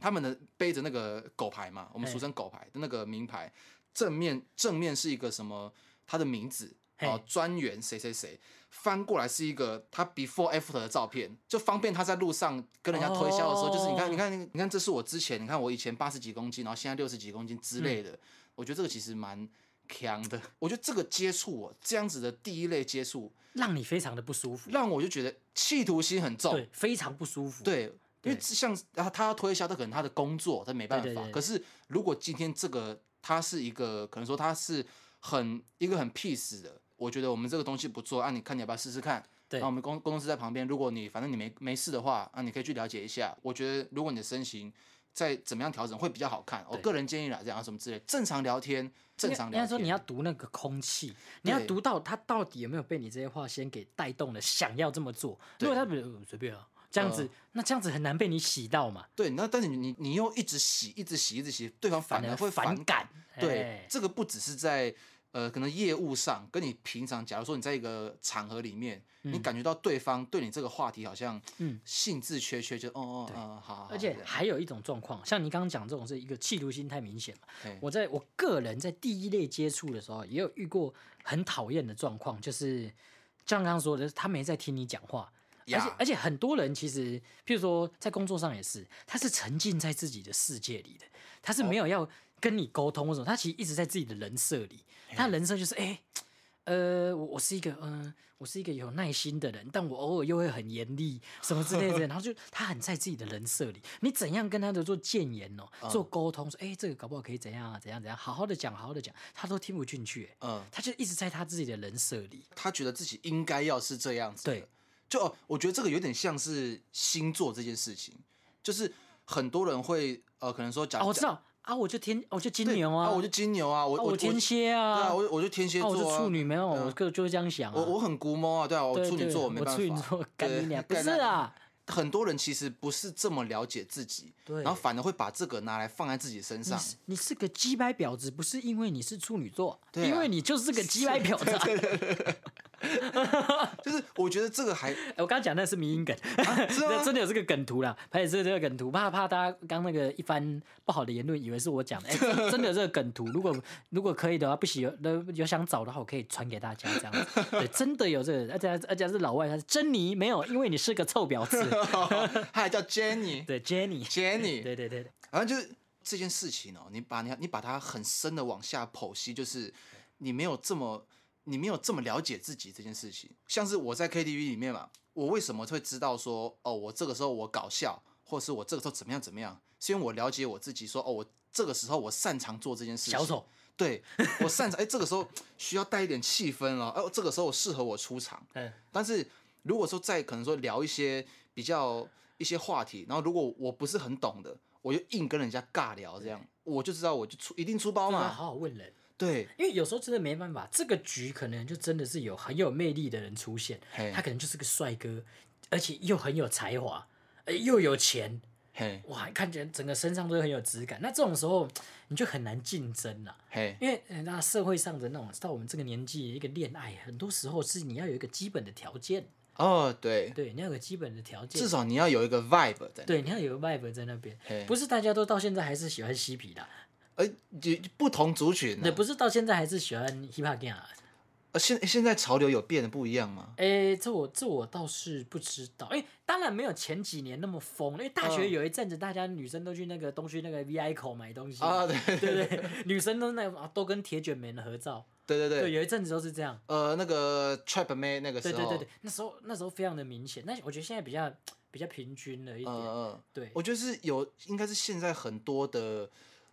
他们的背着那个狗牌嘛，我们俗称狗牌的那个名牌，正面正面是一个什么？他的名字哦嘿，专员谁谁谁，翻过来是一个他 before after 的照片，就方便他在路上跟人家推销的时候，就是你看哦你看你看，这是我之前，你看我以前八十几公斤，然后现在六十几公斤之类嗯的，我觉得这个其实蛮强的。我觉得这个接触哦，这样子的第一类接触，让你非常的不舒服，让我就觉得企图心很重。对，非常不舒服。对，因为像他他要推销，他可能他的工作他没办法。对对对可是如果今天这个他是一个可能说他是很一个很 peace 的，我觉得我们这个东西不做啊，你看你要不要试试看？对然后我们公公司在旁边，如果你反正你没没事的话，啊，你可以去了解一下。我觉得如果你的身形再怎么样调整会比较好看，我个人建议啦，这样啊什么之类，正常聊天，正常聊天。应该说你要读那个空气，你要读到他到底有没有被你这些话先给带动了，想要这么做。如果他比如呃随便啊这样子，那这样子很难被你洗到嘛，对，那但是你你你又一直洗，一直洗，一直洗，对方反反而而会反感。对哎，这个不只是在呃可能业务上，跟你平常，假如说你在一个场合里面，你感觉到对方对你这个话题好像嗯。兴致缺缺，就哦哦好好，而且还有一种状况，像你刚刚讲这种是一个企图心太明显嘛。我在我个人在第一类接触的时候，也有遇过很讨厌的状况，就是像刚刚说的，他没在听你讲话，而且而且很多人其实，譬如说在工作上也是，他是沉浸在自己的世界里的，他是没有要跟你沟通或什么，他其实一直在自己的人设里，他的人设就是哎。呃，我我是一个嗯、呃我是一个有耐心的人，但我偶尔又会很严厉，什么之类的。然后就他很在自己的人设里，你怎样跟他的做谏言哦，做沟通，说哎，这个搞不好可以怎样啊，怎样怎样，好好的讲，好好的讲，他都听不进去，哎嗯，他就一直在他自己的人设里。他觉得自己应该要是这样子的，对，就哦，我觉得这个有点像是星座这件事情，就是很多人会呃可能说假啊，我知道啊，我就天，我就金牛啊，啊我就金牛啊，我啊，我我天蝎啊，对啊，我我就天蝎啊，我座啊，是处女，没有，我个就会这样想啊。我我很孤猫啊，对啊，我处女座我没我处女座干对你娘，不是啊，很多人其实不是这么了解自己，对然后反而会把这个拿来放在自己身上。你是个鸡掰婊子，不是因为你是处女座，因为你就是个鸡掰婊子啊。就是我觉得这个还 哎我刚刚讲那是迷因梗，是真的有这个梗图啦，拍的是这个梗图，怕怕大家刚那个一番不好的言论，以为是我讲的，哎、真真的有这个梗图，如果如果可以的话，不喜有有想找的话，我可以传给大家这样子。对，真的有这个，而且而且是老外，他是珍妮，没有，因为你是个臭婊子。他还叫 Jenny，Jenny，对，Jenny，对对对对，反正就是这件事情哦，你把你你把它很深的往下剖析，就是你没有这么你没有这么了解自己这件事情。像是我在 KTV 里面嘛，我为什么会知道说哦，我这个时候我搞笑，或者是我这个时候怎么样怎么样，是因为我了解我自己说哦，我这个时候我擅长做这件事情。小丑，对我擅长哎，这个时候需要带一点气氛哦，哎，这个时候适合我出场。嗯，但是如果说再可能说聊一些比较一些话题，然后如果我不是很懂的，我就硬跟人家尬聊，这样我就知道我就出一定出包嘛。好好问人。对，因为有时候真的没办法，这个局可能就真的是有很有魅力的人出现，他可能就是个帅哥，而且又很有才华，呃又有钱，嘿，哇，看起来整个身上都很有质感。那这种时候你就很难竞争了，嘿，因为呃那社会上的那种到我们这个年纪，一个恋爱，很多时候是你要有一个基本的条件，哦，对，对，你要有个基本的条件。至。少你要有一个 vibe 在。对，你要有个 vibe 在那边，嘿，不是大家都到现在还是喜欢嬉皮的，呃，就不同族群啊。对，不是到现在还是喜欢 hip hop gang 啊。呃，现现在潮流有变得不一样吗？哎，这我这我倒是不知道。哎，当然没有前几年那么疯，因为大学嗯。有一阵子，大家女生都去那个东区那个 VI 口买东西，啊，对。对对，女生都那个啊都跟铁卷门的合照，对，对对。对，有一阵子都是这样。呃，那个 trap 妹那个时候，对对对对，那时候那时候非常的明显，但是我觉得现在比较比较平均了一点。嗯嗯，对，我觉得是有，应该是现在很多的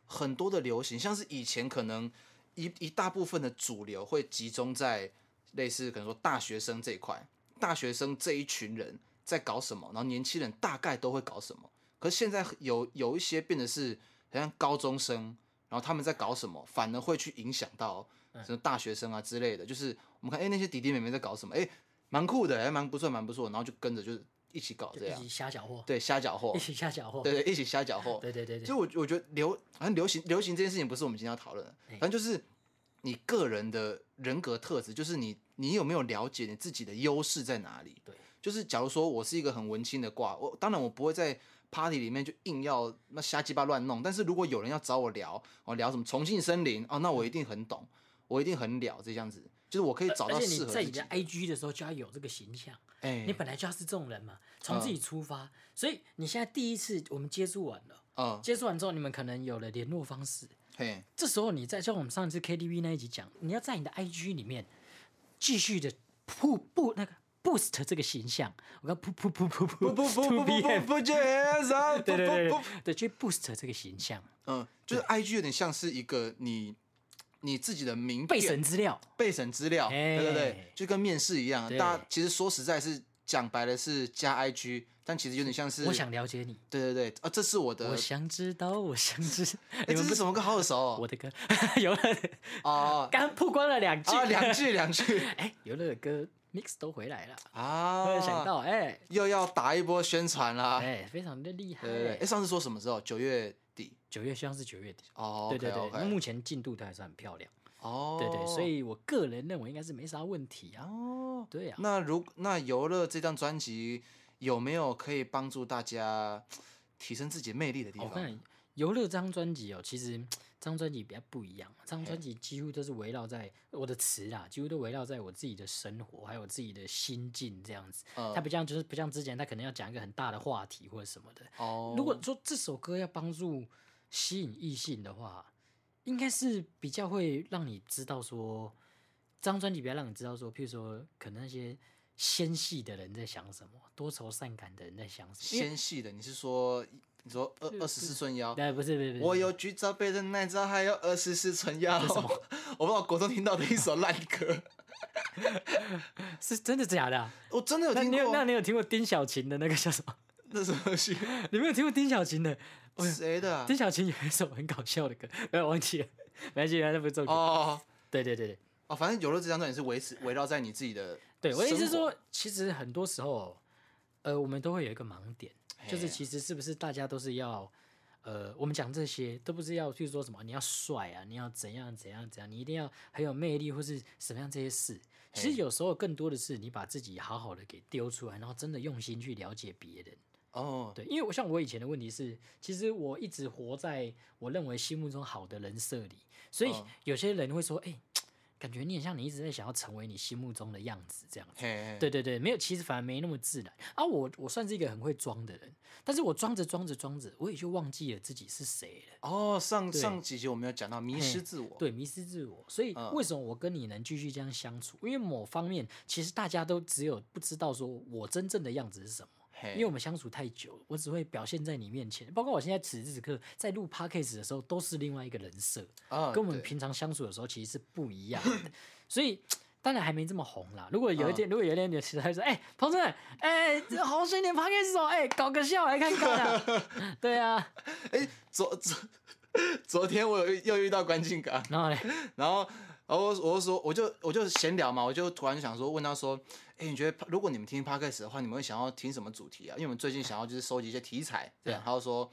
很多的流行，像是以前可能一一大部分的主流会集中在类似可能说大学生这一块，大学生这一群人在搞什么，然后年轻人大概都会搞什么。可是现在有有一些变得是好像高中生，然后他们在搞什么，反而会去影响到嗯什么大学生啊之类的。就是我们看，哎、那些弟弟妹妹在搞什么？哎、蛮酷的，还蛮不错，蛮不错。然后就跟着就是一起搞这样。一起，瞎搅和，对，瞎搅和。一，起瞎搅和。对对，一起瞎搅和。对对对对。就我我觉得流好像流行流行这件事情不是我们今天要讨论的，哎反正就是你个人的人格特质，就是你你有没有了解你自己的优势在哪里？对，就是假如说我是一个很文青的挂，我当然我不会在 party 里面就硬要那瞎鸡巴乱弄，但是如果有人要找我聊，我聊什么重庆森林哦，那我一定很懂，我一定很了这样子，就是我可以找到适合自己你在你的。IG 的时候就要有这个形象，哎，你本来就要是这种人嘛，从自己出发。所以你现在第一次我们接触完了，嗯，接触完之后你们可能有了联络方式，嘿，这时候你在像我们上一次 KTV 那一集讲，你要在你的 IG 里面继续的铺布那个 boost 这个形象，我刚噗噗噗噗噗不不不不 to 不 BM 不不接上，对对对不不对对，去 boost 这个形象，嗯，就是 IG 有点像是一个你你自己的名备片审资料，备审资料，哎对对对，就跟面试一样。对。大家其实说实在是讲白了是加 IG，但其实有点像是我想了解你，对对对，啊，这是我的，我想知道，我想知，这是什么歌？好耳熟哦我的歌，游乐，哦。刚曝光了两句，啊，两句两句。哎，游乐的歌 mix 都回来了，啊，突然想到，哎。又要打一波宣传啦。哎，非常的厉害。对对对，哎，。上次说什么时候？九月底九月希望是九月底，哦，对对对，目前进度都还是很漂亮，哦，对对，所以我个人认为应该是没啥问题啊。哦，对啊，那如那游乐这张专辑有没有可以帮助大家提升自己魅力的地方？我看游乐这张专辑哦，其实这张专辑比较不一样，这张专辑几乎都是围绕在我的词啦，几乎都围绕在我自己的生活，还有我自己的心境这样子。嗯它不像就是不像之前，他可能要讲一个很大的话题或者什么的。哦，如果说这首歌要帮助吸引异性的话，应该是比较会让你知道说，这张专辑比较让你知道说，譬如说可能那些纤细的人在想什么，多愁善感的人在想什么。纤细的，你是说你说二二十四寸腰？哎，不是不是不是，我有橘子杯的奶罩，还有二十四寸腰。什么 我不知道国中听到的一首烂歌，是真的假的啊、我真的有听那你有那。你有听过丁小琴的那个叫什么？那什么东西？你没有听过丁小琴的？谁的啊？丁小琴有一首很搞笑的歌，不 要忘记了，没关系，那不是重点。哦对对对对，哦，反正有了这张专辑是维持围绕在你自己的。对我的意思是说，其实很多时候，呃，我们都会有一个盲点，就是其实是不是大家都是要，呃，我们讲这些都不是要去说什么你要帅啊，你要怎样怎样怎样，你一定要很有魅力或是什么样这些事。其实有时候更多的是你把自己好好的给丢出来，然后真的用心去了解别人。哦，对，因为我像我以前的问题是，其实我一直活在我认为心目中好的人设里，所以嗯有些人会说，哎、感觉你很像你一直在想要成为你心目中的样子这样对对对，没有，其实反而没那么自然啊。我我算是一个很会装的人，但是我装着装着装着，我也就忘记了自己是谁了。哦，上对上几集我们有讲到迷失自我。对，迷失自我。所以嗯为什么我跟你能继续这样相处？因为某方面，其实大家都只有不知道说我真正的样子是什么。嘿，因为我们相处太久，我只会表现在你面前，包括我现在此时此刻在录 podcast 的时候，都是另外一个人设，啊跟我们平常相处的时候其实是不一样的。所以当然还没这么红啦。如果有一嗯天，如果有一天有其他人说，哎、彭正，哎、这好新年 podcast 哦，哎、搞个笑来看看啊。对啊，哎，昨昨 昨天我有又遇到关敬港，然后呢，然后，然后我我就说，我就我就闲聊嘛，我就突然想说，问他说，哎、你觉得如果你们听 podcast 的话，你们会想要听什么主题啊？因为我们最近想要就是收集一些题材，这样。他就说，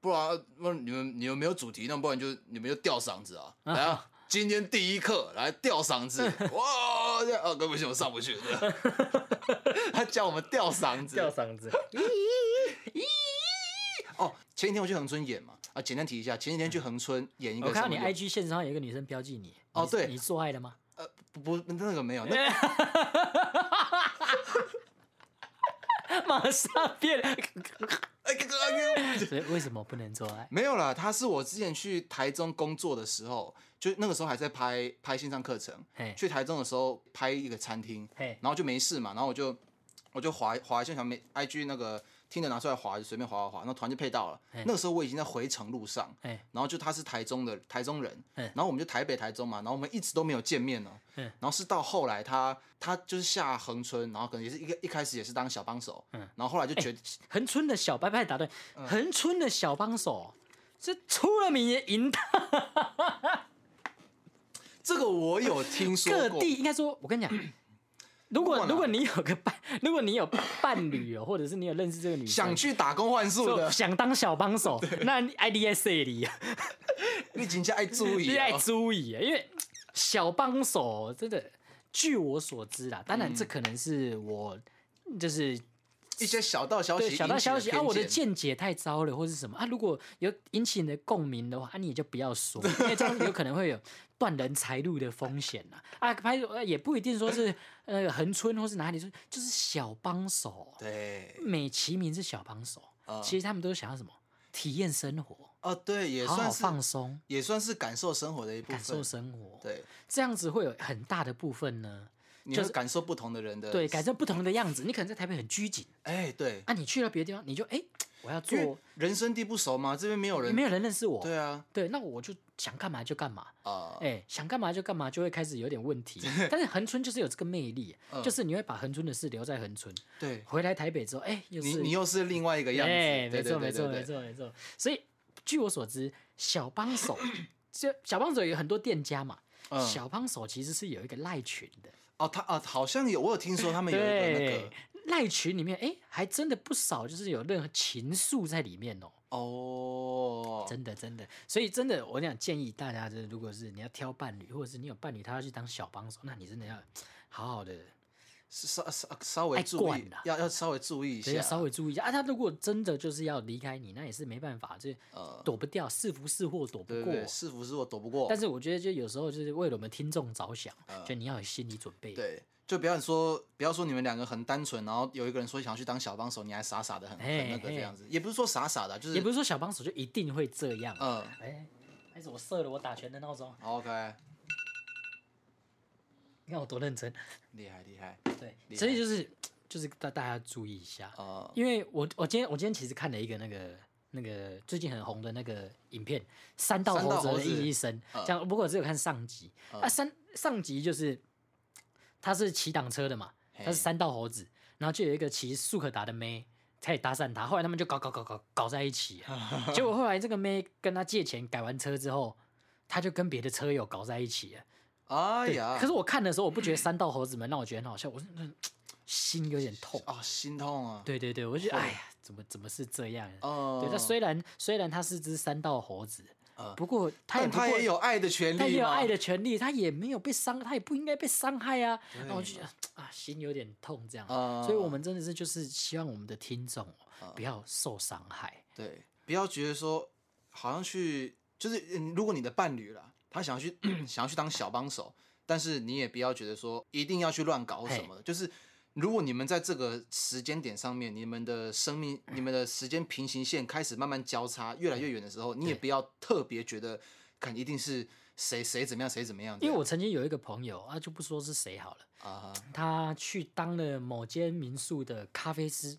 不然不然你们你们没有主题，那不然就你们就吊嗓子啊，来啊。今天第一课来吊嗓子，哇！哦，这样哦，对不起，我上不去。他叫我们吊嗓子，吊嗓子。哦，前几天我去恒春演嘛，啊，简单提一下，前几天去恒春演一个我看到你 IG 线上有一个女生标记你，你哦对你做爱了吗？呃不不那个没有，那 马上变，所以为什么不能做爱？没有啦，他是我之前去台中工作的时候，就那个时候还在拍拍线上课程，嘿，去台中的时候拍一个餐厅，嘿，然后就没事嘛，然后我就我就划划一下小美 IG 那个听着拿出来滑，就随便滑滑滑，那团就配到了。嘿那个时候我已经在回程路上，嘿，然后就他是台中的台中人，嘿然后我们就台北台中嘛，然后我们一直都没有见面哦、嗯然后是到后来他他就是下恒春，然后可能也是一个一开始也是当小帮手，嗯。然后后来就觉得、恒春的小白白打断，嗯。恒春的小帮手是出了名的淫荡，这个我有听说过，各地应该说，我跟你讲。如果如果你有个伴，如果你有伴侣哦，或者是你有认识这个女生，想去打工换宿的，想当小帮手，那 IDS 里。你真正爱注意、你爱哦。注意啊，因为小帮手真的，据我所知啦，当然这可能是我就是一些小道消息，对小道消息啊，我的见。见解太糟了，或是什么啊，如果有引起你的共鸣的话，啊，你也就不要说，因为这样有可能会有断人财路的风险呐。啊，拍呃也不一定说是呃恒春或是哪里说，就是小帮手，对，美其名是小帮手，嗯。其实他们都想要什么？体验生活，哦，对，也好好算是放松，也算是感受生活的一部分，感受生活。对，这样子会有很大的部分呢，你就是感受不同的人的，对，感受不同的样子。你可能在台北很拘谨，哎，对，啊，你去了别的地方，你就哎、我要因为做，人生地不熟嘛，这边没有人，没有人认识我，对啊，对，那我就想干嘛就干嘛，啊，哎、想干嘛就干嘛，就会开始有点问题。但是恒春就是有这个魅力，嗯就是你会把恒春的事留在恒春，对，回来台北之后，哎、又是你你又是另外一个样子，哎，对没错没错没。对对对错没错。所以据我所知，小帮手 就小帮手有很多店家嘛，嗯小帮手其实是有一个赖群的。哦，他啊，好像有，我有听说他们有一个那个，赖群里面，哎、还真的不少，就是有任何情愫在里面哦。哦，真的真的，所以真的，我想建议大家，就是如果是你要挑伴侣，或者是你有伴侣他要去当小帮手，那你真的要好好的，是稍稍稍微注意啦，要要稍微注意一下，要稍微注意一下啊。他如果真的就是要离开你，那也是没办法，就呃，躲不掉，是福是祸躲不过。是福是祸躲不过，但是我觉得，就有时候就是为了我们听众着想，呃就你要有心理准备。对，就不要说不要说你们两个很单纯，然后有一个人说想要去当小帮手，你还傻傻的很很嘿那个这样子，也不是说傻傻的啊，就是也不是说小帮手就一定会这样。嗯哎，还是我设了我打拳的闹钟，，OK，你看我多认真。厉害厉害，对，所以就是就是大大家注意一下。呃，因为我我今天我今天其实看了一个那个那个最近很红的那个影片《三道猴子的一生》，这样不过我只有看上集。啊，三上集就是他是骑挡车的嘛，他是三道猴子，然后就有一个骑速可达的妹。开始搭讪他，后来他们就搞搞搞搞搞在一起了。结果后来这个妹跟他借钱改完车之后，他就跟别的车友搞在一起了。对，哎呀，可是我看的时候，我不觉得三道猴子们让我觉得很好笑，我是那心有点痛。啊，心痛啊，对对对，我就觉得哎呀，怎么怎么是这样？哦，对，那虽然虽然他是只三道猴子，呃不过他也他也有爱的权利他也有爱的权利，他也没有被伤，他也不应该被伤害啊。那我就觉得 啊，心有点痛这样。啊所以我们真的是就是希望我们的听众哦不要受伤害。对，不要觉得说好像去，就是嗯如果你的伴侣啦，他想要去 想要去当小帮手，但是你也不要觉得说一定要去乱搞什么的，就是如果你们在这个时间点上面，你们的生命、你们的时间平行线开始慢慢交叉，越来越远的时候，你也不要特别觉得看一定是谁谁怎么样，谁怎么样，因为我曾经有一个朋友啊，就不说是谁好了，啊哈他去当了某间民宿的咖啡师。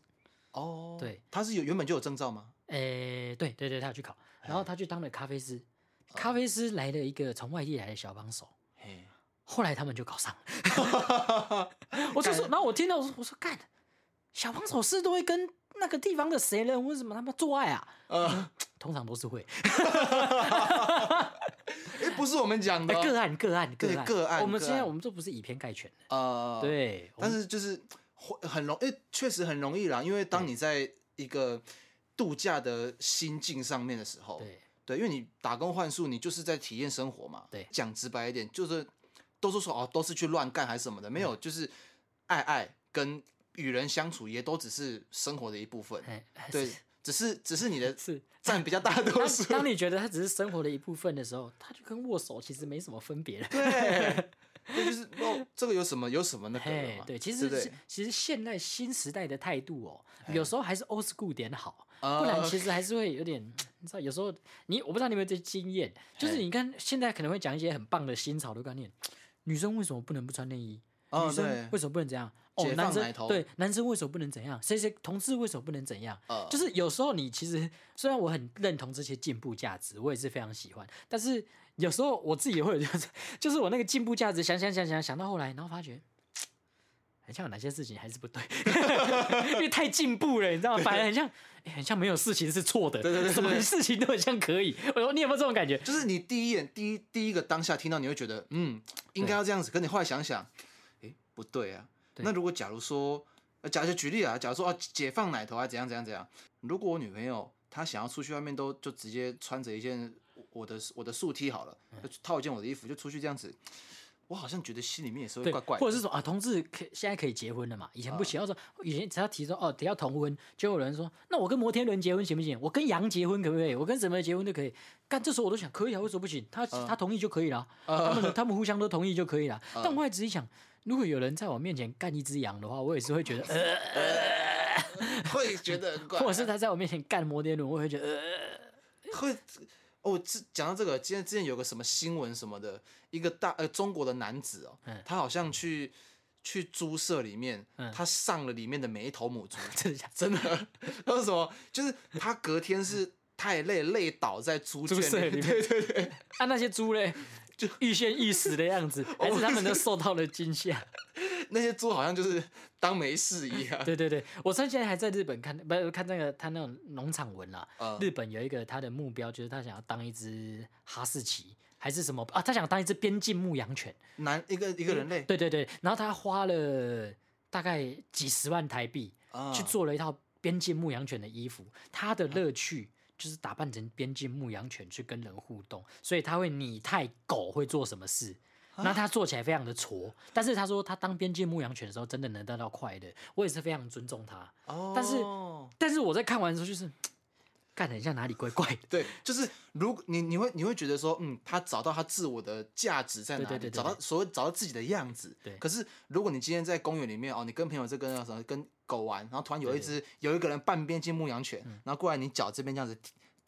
哦，对，他是有原本就有证照吗？诶，对对对，他有去考，然哎后他去当了咖啡师。哦。咖啡师来了一个从外地来的小帮手，嘿，后来他们就搞上了。我就说，然后我听到我说，我说干，小帮手是都会跟那个地方的谁人为什么他们做爱啊？呃，通常都是会，哎，不是我们讲的哦，个案个案个案。个案我们现在我们这不是以偏概全的，呃，对，但是就是会很容，诶，确实很容易啦，因为当你在一个度假的心境上面的时候，对对，因为你打工换宿，你就是在体验生活嘛。对讲直白一点，就是都是说哦都是去乱干还是什么的，没有，嗯就是爱爱跟与人相处也都只是生活的一部分，哎，对，只是只是你的 是。占比较大的多数。当当你觉得它只是生活的一部分的时候，它就跟握手其实没什么分别了。对，这就是哦，这个有什么有什么那个对，其实其实现在新时代的态度哦，有时候还是 old school 点好，啊不然其实还是会有点，你知道，有时候你我不知道你有没有这经验，就是你看现在可能会讲一些很棒的新潮的观念，女生为什么不能不穿内衣？哦女生对为什么不能怎样？哦，男生对男生为什么不能怎样？谁谁同志为什么不能怎样？呃就是有时候你其实虽然我很认同这些进步价值，我也是非常喜欢，但是有时候我自己也会有就是 就是我那个进步价值想想想想想到后来，然后发觉。很像有哪些事情还是不对，因为太进步了，你知道吗？反而很像，哎很像没有事情是错的，对对对什么事情都很像可以。我说你有没有这种感觉？就是你第一眼第一第一个当下听到，你会觉得嗯应该要这样子，可你后来想想，诶不对啊。对那如果假如说，呃假设举例啊，假如说哦解放奶头啊怎样怎样怎样，如果我女朋友她想要出去外面都就直接穿着一件我的我的素 T 好了，套一件我的衣服就出去这样子，我好像觉得心里面也是会，怪怪的，或者是说啊，同志可现在可以结婚了嘛？以前不行，要说以前只要提说哦，只要同婚，就有人说，那我跟摩天轮结婚行不行？我跟羊结婚可不可以？我跟什么结婚都可以。干，这时候我都想，可以啊，为什么不行？他他同意就可以了，他们他们互相都同意就可以了。但我后来仔细想，如果有人在我面前干一只羊的话，我也是会觉得，呃，会觉得很怪，或者是他在我面前干摩天轮，我会觉得，呃，会哦，这讲到这个，今天之前有个什么新闻什么的，一个大呃中国的男子哦，嗯他好像去去猪舍里面，嗯他上了里面的每一头母猪，真的假的？真的，他说什么？就是他隔天是太累，累倒在猪圈里面对对对，啊，那些猪嘞，就欲仙欲死的样子，还是他们都受到了惊吓？那些猪好像就是当没事一样。对对对，我现在还在日本看，不是看那个他那种农场文啦。呃日本有一个他的目标，就是他想要当一只哈士奇，还是什么啊？他想当一只边境牧羊犬。男一个一个人类对对对，然后他花了大概几十万台币啊去做了一套边境牧羊犬的衣服。他的乐趣就是打扮成边境牧羊犬去跟人互动，所以他会拟态狗会做什么事。那他做起来非常的挫，但是他说他当边境牧羊犬的时候真的能得到快乐，我也是非常尊重他。哦，但是但是我在看完的时候就是，干得很像哪里怪怪的。对，就是如果你你会你会觉得说，嗯，他找到他自我的价值在哪里，对对对对找到所谓找到自己的样子。对可是如果你今天在公园里面哦，你跟朋友在跟那什么跟狗玩，然后突然有一只有一个人半边进牧羊犬，然后过来你脚这边这样子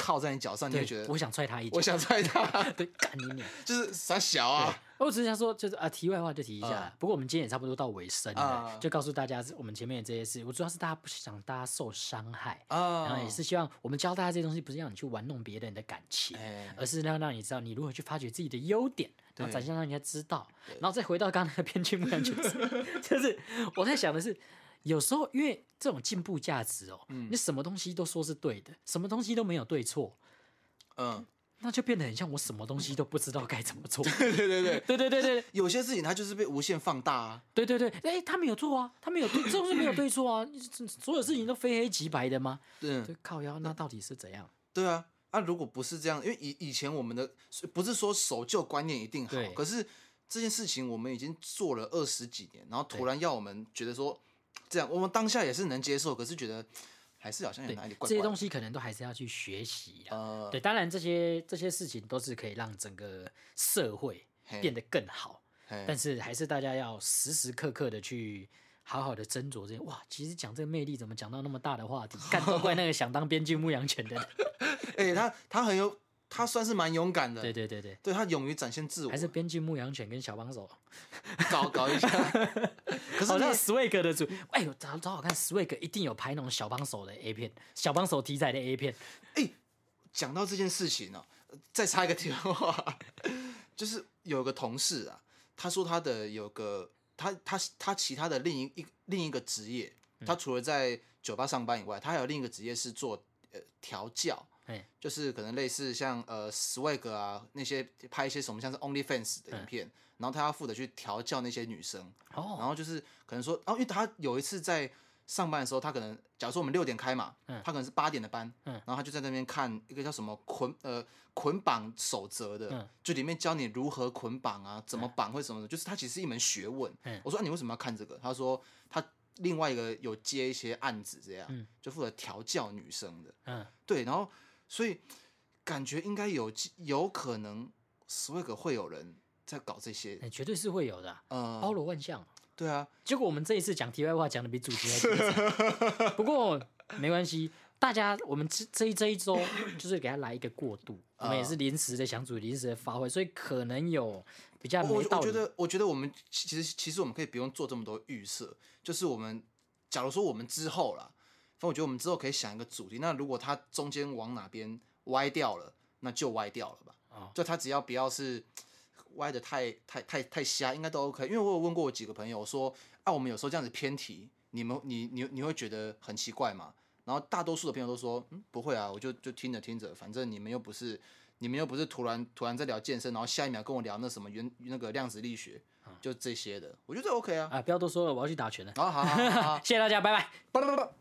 靠在你脚上，你会觉得我想踹他一脚我。想踹他，对，干你娘！就是傻小啊。我只是想说，就是啊，题外话就提一下啦。不过我们今天也差不多到尾声了，啊就告诉大家我们前面的这些事。我主要是大家不想大家受伤害，啊然后也是希望我们教大家这些东西，不是让你去玩弄别人的感情，哎而是要让你知道你如何去发掘自己的优点，然后展现让人家知道。然后再回到刚刚那个偏见牧羊犬，就是我在想的是。有时候，因为这种进步价值哦，嗯你什么东西都说是对的，什么东西都没有对错，嗯，那就变得很像我什么东西都不知道该怎么做。对对对对，对对对对有些事情它就是被无限放大啊。对对对，哎，他没有错啊，他没有对，这东西没有对错啊，所有事情都非黑即白的吗？嗯，对，靠腰，那到底是怎样？对啊，啊，如果不是这样，因为以以前我们的不是说守旧观念一定好，可是这件事情我们已经做了二十几年，然后突然要我们觉得说这样，我们当下也是能接受，可是觉得还是好像有对哪里怪。这些东西可能都还是要去学习啊。呃，对，当然这些这些事情都是可以让整个社会嘿变得更好，但是还是大家要时时刻刻的去好好的斟酌这些。哇，其实讲这个魅力怎么讲到那么大的话题？干都怪那个想当边境牧羊犬的人。哎、他他很有，他算是蛮勇敢的，对对对对，对他勇于展现自我，还是边境牧羊犬跟小帮手。搞搞一下。可是好像你 Swag 的主，哎呦，找找好看，Swag 一定有拍那种小帮手的 A 片，小帮手题材的 A 片。哎讲到这件事情呢、呃再插一个题外话，就是有个同事啊，他说他的有个他他他其他的另一一另一个职业，嗯他除了在酒吧上班以外，他还有另一个职业是做呃调教，哎，就是可能类似像呃 Swag 啊那些拍一些什么像是 OnlyFans 的影片，然后他要负责去调教那些女生，哦，然后就是可能说，哦，因为他有一次在上班的时候，他可能假如说我们六点开嘛，嗯。他可能是八点的班，嗯。然后他就在那边看一个叫什么捆呃捆绑守则的，嗯。就里面教你如何捆绑啊，怎么绑或什么的，就是它其实是一门学问。嗯。我说、啊、你为什么要看这个？他说他另外一个有接一些案子，这样、嗯。就负责调教女生的，嗯，对，然后所以感觉应该有机有可能 Swag 会有人在搞这些，哎绝对是会有的啊、呃，包罗万象。对啊，结果我们这一次讲题外话讲的比主题还精彩，不过没关系，大家我们这这一这一周就是给他来一个过渡，我们也是临时的想主，临时的发挥，所以可能有比较我没道理。我觉得，我觉得我们其其实其实我们可以不用做这么多预设，就是我们假如说我们之后啦，反正我觉得我们之后可以想一个主题，那如果它中间往哪边歪掉了，那就歪掉了吧。哦就它只要不要是 歪的太太太太瞎，应该都 OK。因为我有问过我几个朋友我说，啊，我们有时候这样子偏题，你们你你你会觉得很奇怪吗？然后大多数的朋友都说，嗯，不会啊，我就就听着听着，反正你们又不是你们又不是突然突然在聊健身，然后下一秒跟我聊那什么原那个量子力学，就这些的，我觉得 OK 啊。啊，不要多说了，我要去打拳了。好好好好好，谢谢大家，拜拜。